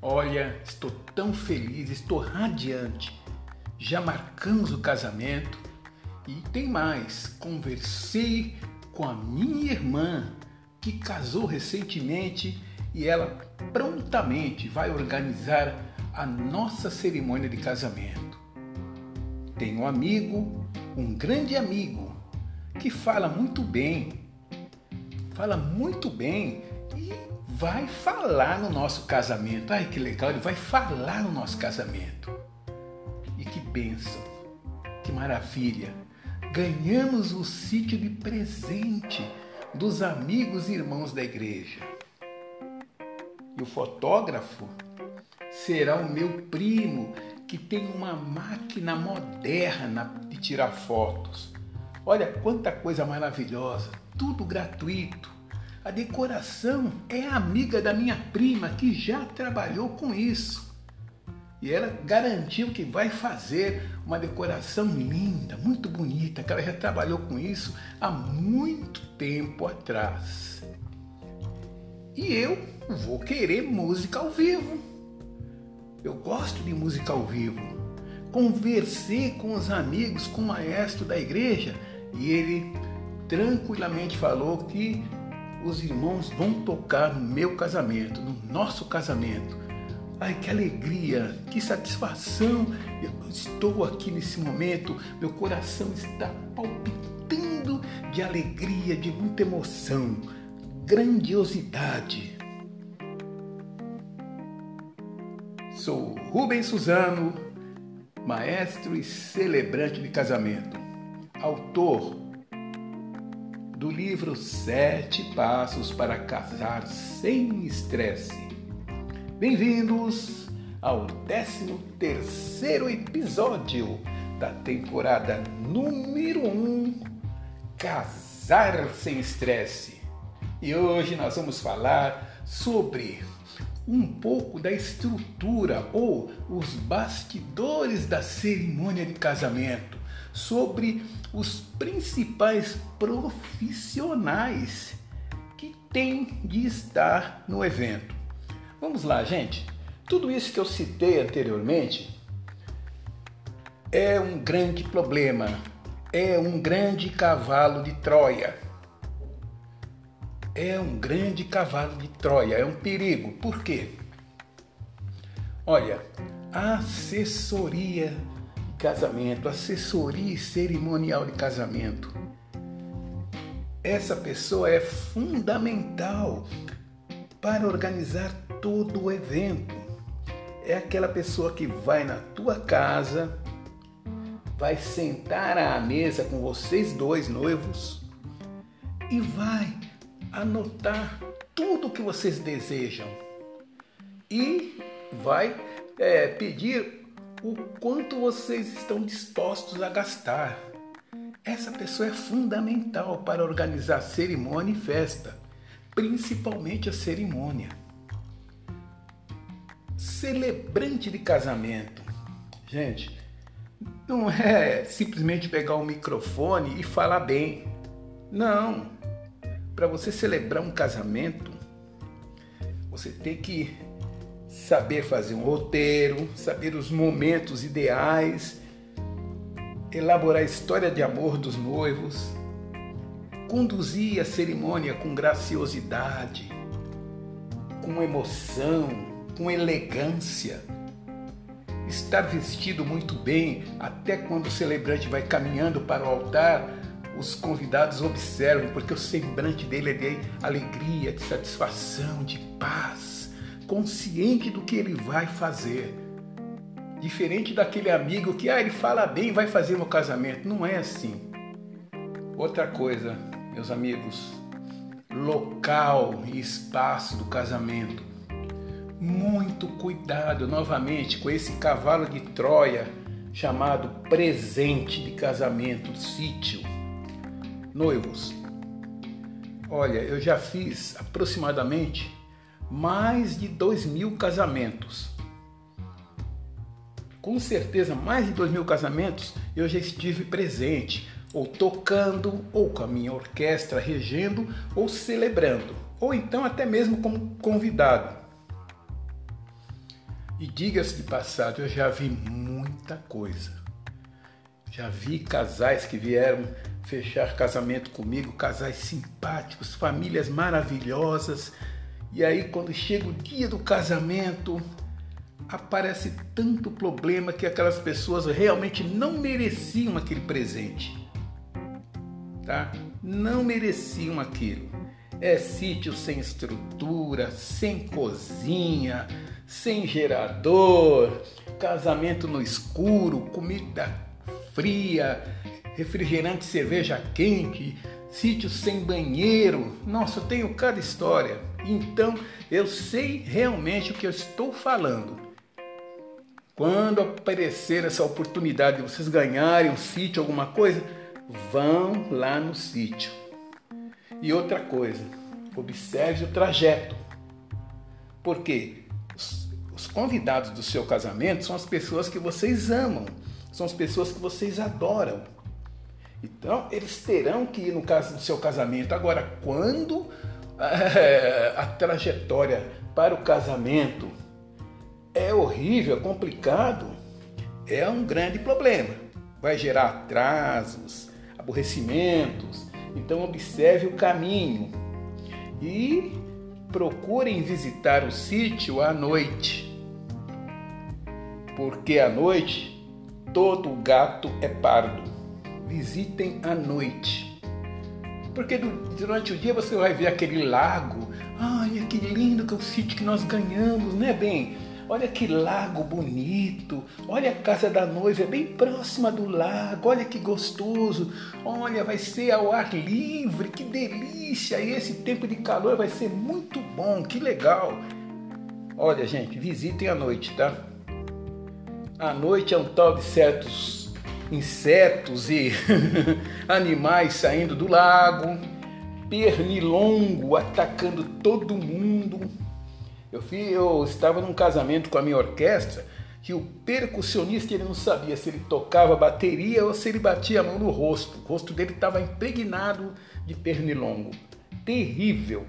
Olha, estou tão feliz, estou radiante. Já marcamos o casamento e tem mais. Conversei com a minha irmã que casou recentemente e ela prontamente vai organizar a nossa cerimônia de casamento. Tenho um amigo, um grande amigo, que fala muito bem, fala muito bem e vai falar no nosso casamento. Ai que legal, ele vai falar no nosso casamento. E que bênção, que maravilha! Ganhamos o sítio de presente dos amigos e irmãos da igreja. E o fotógrafo será o meu primo, que tem uma máquina moderna de tirar fotos. Olha quanta coisa maravilhosa, tudo gratuito. A decoração é amiga da minha prima que já trabalhou com isso. E ela garantiu que vai fazer uma decoração linda, muito bonita, que ela já trabalhou com isso há muito tempo atrás. E eu vou querer música ao vivo. Eu gosto de música ao vivo. Conversei com os amigos, com o maestro da igreja, e ele tranquilamente falou que os irmãos vão tocar no meu casamento, no nosso casamento. Ai, que alegria, que satisfação! Eu estou aqui nesse momento, meu coração está palpitando de alegria, de muita emoção, grandiosidade. Sou Rubens Suzano, maestro e celebrante de casamento, autor do livro Sete Passos para Casar Sem Estresse. Bem-vindos ao 13 terceiro episódio da temporada número 1 um, Casar Sem Estresse. E hoje nós vamos falar sobre um pouco da estrutura ou os bastidores da cerimônia de casamento, sobre os principais profissionais que têm de estar no evento. Vamos lá, gente. Tudo isso que eu citei anteriormente é um grande problema, é um grande cavalo de Troia é um grande cavalo de Troia, é um perigo. Por quê? Olha, assessoria de casamento, assessoria cerimonial de casamento. Essa pessoa é fundamental para organizar todo o evento. É aquela pessoa que vai na tua casa, vai sentar à mesa com vocês dois noivos e vai anotar tudo que vocês desejam e vai é, pedir o quanto vocês estão dispostos a gastar. Essa pessoa é fundamental para organizar cerimônia e festa, principalmente a cerimônia. Celebrante de casamento. Gente, não é simplesmente pegar um microfone e falar bem. Não para você celebrar um casamento, você tem que saber fazer um roteiro, saber os momentos ideais, elaborar a história de amor dos noivos, conduzir a cerimônia com graciosidade, com emoção, com elegância, estar vestido muito bem até quando o celebrante vai caminhando para o altar os convidados observam, porque o semblante dele é de alegria, de satisfação, de paz, consciente do que ele vai fazer. Diferente daquele amigo que, ah, ele fala bem, vai fazer meu casamento. Não é assim. Outra coisa, meus amigos, local e espaço do casamento. Muito cuidado novamente com esse cavalo de Troia chamado presente de casamento, sítio noivos. Olha, eu já fiz aproximadamente mais de dois mil casamentos. Com certeza, mais de dois mil casamentos eu já estive presente, ou tocando, ou com a minha orquestra regendo, ou celebrando, ou então até mesmo como convidado. E diga-se de passado, eu já vi muita coisa. Já vi casais que vieram fechar casamento comigo, casais simpáticos, famílias maravilhosas. E aí, quando chega o dia do casamento, aparece tanto problema que aquelas pessoas realmente não mereciam aquele presente. Tá? Não mereciam aquilo. É sítio sem estrutura, sem cozinha, sem gerador, casamento no escuro, comida fria, refrigerante cerveja quente, sítio sem banheiro. Nossa, eu tenho cada história. Então eu sei realmente o que eu estou falando. Quando aparecer essa oportunidade de vocês ganharem um sítio, alguma coisa, vão lá no sítio. E outra coisa, observe o trajeto. Porque os, os convidados do seu casamento são as pessoas que vocês amam, são as pessoas que vocês adoram. Então, eles terão que ir no, caso, no seu casamento. Agora, quando a trajetória para o casamento é horrível, é complicado, é um grande problema. Vai gerar atrasos, aborrecimentos. Então, observe o caminho e procurem visitar o sítio à noite. Porque à noite todo gato é pardo. Visitem à noite. Porque durante o dia você vai ver aquele lago. Ai, que lindo que é o sítio que nós ganhamos, né, bem? Olha que lago bonito. Olha a casa da noiva, é bem próxima do lago. Olha que gostoso. Olha, vai ser ao ar livre. Que delícia. E esse tempo de calor vai ser muito bom. Que legal. Olha, gente, visitem à noite, tá? À noite é um tal de certos insetos e animais saindo do lago, pernilongo atacando todo mundo eu, fui, eu estava num casamento com a minha orquestra que o percussionista ele não sabia se ele tocava bateria ou se ele batia a mão no rosto. O rosto dele estava impregnado de pernilongo. Terrível.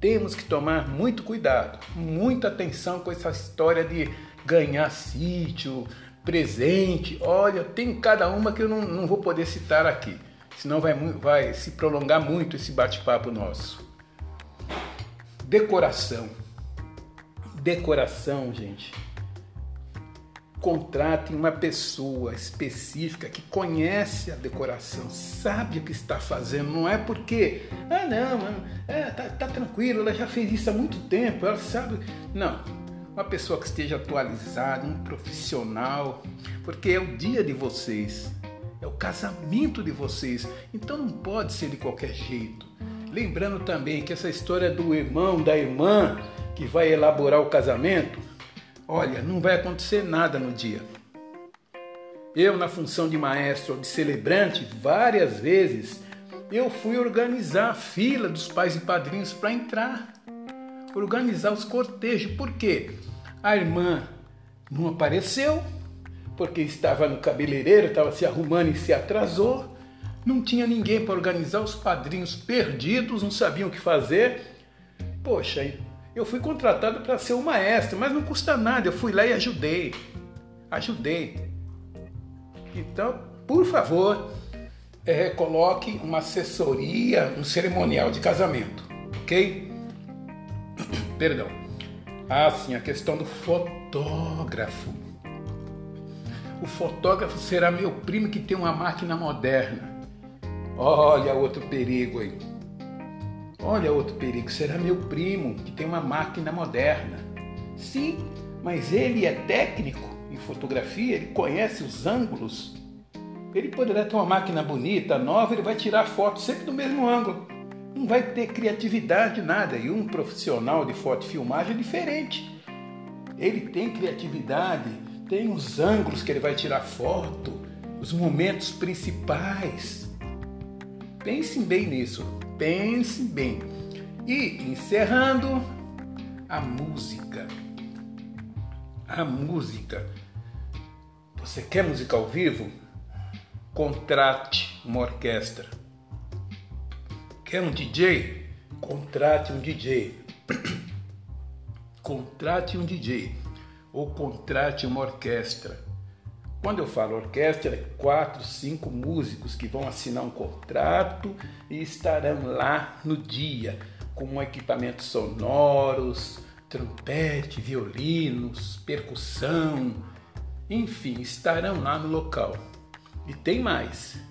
Temos que tomar muito cuidado, muita atenção com essa história de ganhar sítio, presente. Olha, tem cada uma que eu não, não vou poder citar aqui, senão vai, vai se prolongar muito esse bate-papo nosso. Decoração decoração, gente. Contratem uma pessoa específica que conhece a decoração, sabe o que está fazendo. Não é porque, ah, não, é, tá, tá tranquilo, ela já fez isso há muito tempo, ela sabe. Não, uma pessoa que esteja atualizada, um profissional, porque é o dia de vocês, é o casamento de vocês, então não pode ser de qualquer jeito. Lembrando também que essa história do irmão, da irmã, que vai elaborar o casamento, olha, não vai acontecer nada no dia. Eu, na função de maestro ou de celebrante, várias vezes eu fui organizar a fila dos pais e padrinhos para entrar, organizar os cortejos. Por quê? A irmã não apareceu, porque estava no cabeleireiro, estava se arrumando e se atrasou. Não tinha ninguém para organizar os padrinhos perdidos, não sabiam o que fazer. Poxa, eu fui contratado para ser o maestro, mas não custa nada. Eu fui lá e ajudei. Ajudei. Então, por favor, é, coloque uma assessoria, um cerimonial de casamento, ok? Perdão. Ah, sim, a questão do fotógrafo. O fotógrafo será meu primo que tem uma máquina moderna. Olha outro perigo aí. Olha outro perigo, será meu primo que tem uma máquina moderna. Sim, mas ele é técnico em fotografia, ele conhece os ângulos. Ele poderá ter uma máquina bonita, nova, ele vai tirar foto sempre do mesmo ângulo. Não vai ter criatividade, nada. E um profissional de foto filmagem é diferente. Ele tem criatividade, tem os ângulos que ele vai tirar foto, os momentos principais. Pensem bem nisso. Pense bem. E encerrando, a música. A música. Você quer música ao vivo? Contrate uma orquestra. Quer um DJ? Contrate um DJ. Contrate um DJ. ou contrate uma orquestra. Quando eu falo orquestra, é quatro, cinco músicos que vão assinar um contrato e estarão lá no dia com equipamentos sonoros, trompete, violinos, percussão, enfim, estarão lá no local. E tem mais.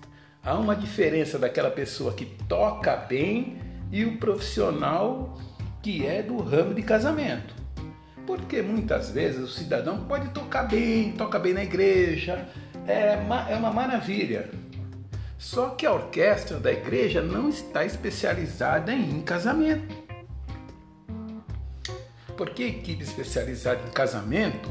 Há uma diferença daquela pessoa que toca bem e o profissional que é do ramo de casamento. Porque muitas vezes o cidadão pode tocar bem, toca bem na igreja, é, é uma maravilha. Só que a orquestra da igreja não está especializada em casamento. Porque a equipe especializada em casamento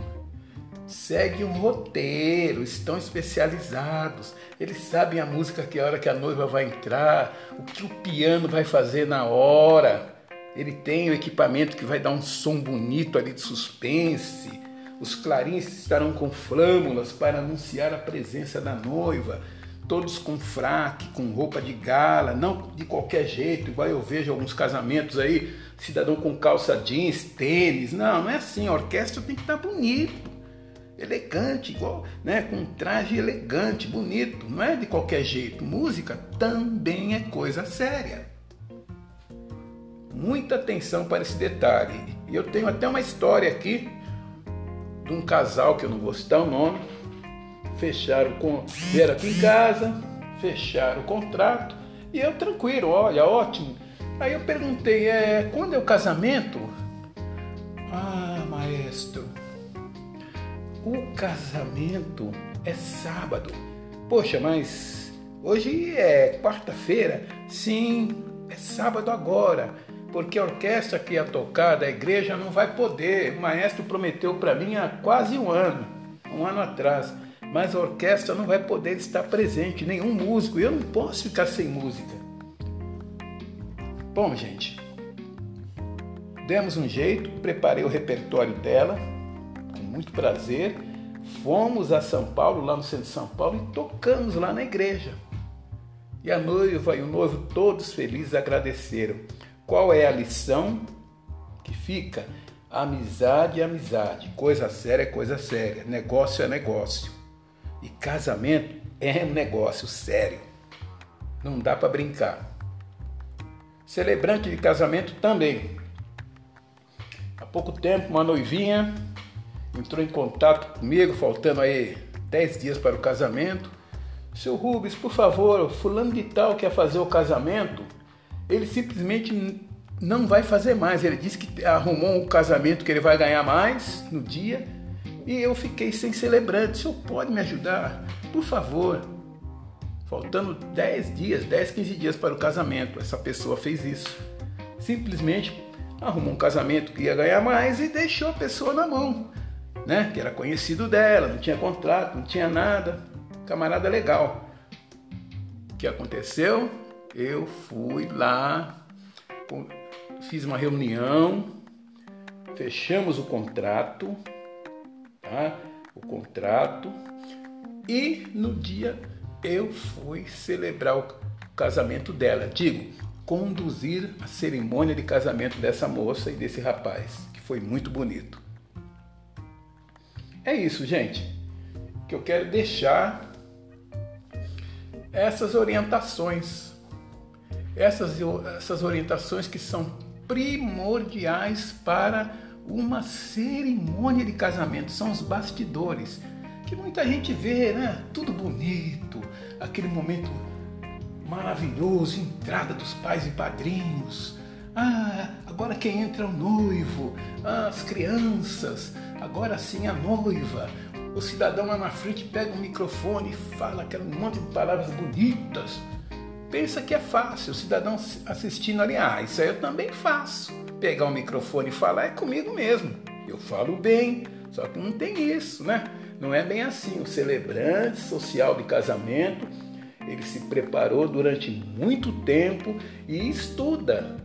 segue um roteiro, estão especializados, eles sabem a música que hora que a noiva vai entrar, o que o piano vai fazer na hora. Ele tem o equipamento que vai dar um som bonito ali de suspense. Os clarins estarão com flâmulas para anunciar a presença da noiva. Todos com fraque, com roupa de gala, não de qualquer jeito, igual eu vejo alguns casamentos aí, cidadão com calça jeans, tênis. Não, não é assim. A orquestra tem que estar bonito, elegante, igual, né, com um traje elegante, bonito. Não é de qualquer jeito. Música também é coisa séria muita atenção para esse detalhe. E eu tenho até uma história aqui de um casal que eu não vou citar o nome. Fecharam com vieram aqui em casa, fecharam o contrato e eu tranquilo, olha, ótimo. Aí eu perguntei, é, quando é o casamento? O casamento é sábado. Poxa, mas hoje é quarta-feira. Sim, é sábado agora porque a orquestra que ia tocar da igreja não vai poder. O maestro prometeu para mim há quase um ano, um ano atrás, mas a orquestra não vai poder estar presente, nenhum músico, e eu não posso ficar sem música. Bom, gente, demos um jeito, preparei o repertório dela, muito prazer. Fomos a São Paulo, lá no centro de São Paulo, e tocamos lá na igreja. E a noiva e o noivo, todos felizes, agradeceram. Qual é a lição que fica? Amizade é amizade, coisa séria é coisa séria, negócio é negócio. E casamento é um negócio sério. Não dá para brincar. Celebrante de casamento também. Há pouco tempo, uma noivinha entrou em contato comigo, faltando aí 10 dias para o casamento. Seu Rubens, por favor, fulano de tal quer fazer o casamento ele simplesmente não vai fazer mais. Ele disse que arrumou um casamento que ele vai ganhar mais no dia e eu fiquei sem celebrante. O senhor pode me ajudar? Por favor. Faltando 10 dias, 10, 15 dias para o casamento, essa pessoa fez isso. Simplesmente arrumou um casamento que ia ganhar mais e deixou a pessoa na mão, né? Que era conhecido dela, não tinha contrato, não tinha nada. Camarada legal. O que aconteceu? eu fui lá, fiz uma reunião, fechamos o contrato, tá? O contrato e no dia eu fui celebrar o casamento dela. Digo, conduzir a cerimônia de casamento dessa moça e desse rapaz, que foi muito bonito. É isso, gente, que eu quero deixar essas orientações essas, essas orientações que são primordiais para uma cerimônia de casamento, são os bastidores, que muita gente vê, né? Tudo bonito, aquele momento maravilhoso, entrada dos pais e padrinhos. Ah, agora quem entra é o noivo, as crianças, agora sim a noiva. O cidadão lá na frente pega o microfone e fala aquele monte de palavras bonitas pensa que é fácil, o cidadão assistindo ali, ah, isso aí eu também faço. Pegar o microfone e falar é comigo mesmo. Eu falo bem, só que não tem isso, né? Não é bem assim. O celebrante social de casamento, ele se preparou durante muito tempo e estuda.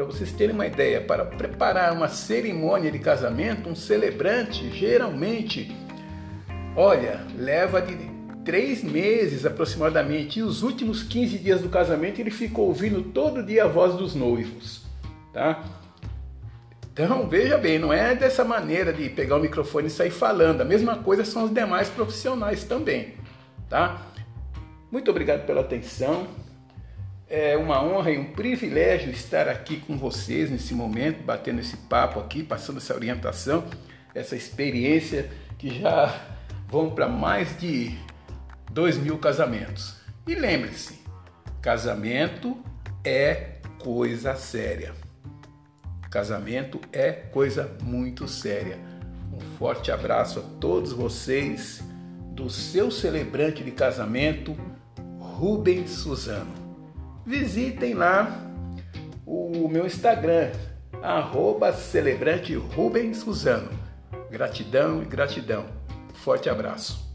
Para vocês terem uma ideia, para preparar uma cerimônia de casamento, um celebrante geralmente, olha, leva de três meses aproximadamente, e os últimos 15 dias do casamento ele ficou ouvindo todo dia a voz dos noivos, tá? Então, veja bem, não é dessa maneira de pegar o microfone e sair falando. A mesma coisa são os demais profissionais também, tá? Muito obrigado pela atenção. É uma honra e um privilégio estar aqui com vocês nesse momento, batendo esse papo aqui, passando essa orientação, essa experiência que já vão para mais de dois mil casamentos. E lembre-se, casamento é coisa séria. Casamento é coisa muito séria. Um forte abraço a todos vocês do seu celebrante de casamento, Rubens Suzano. Visitem lá o meu Instagram, arroba celebrante Rubens Suzano. Gratidão e gratidão. Forte abraço.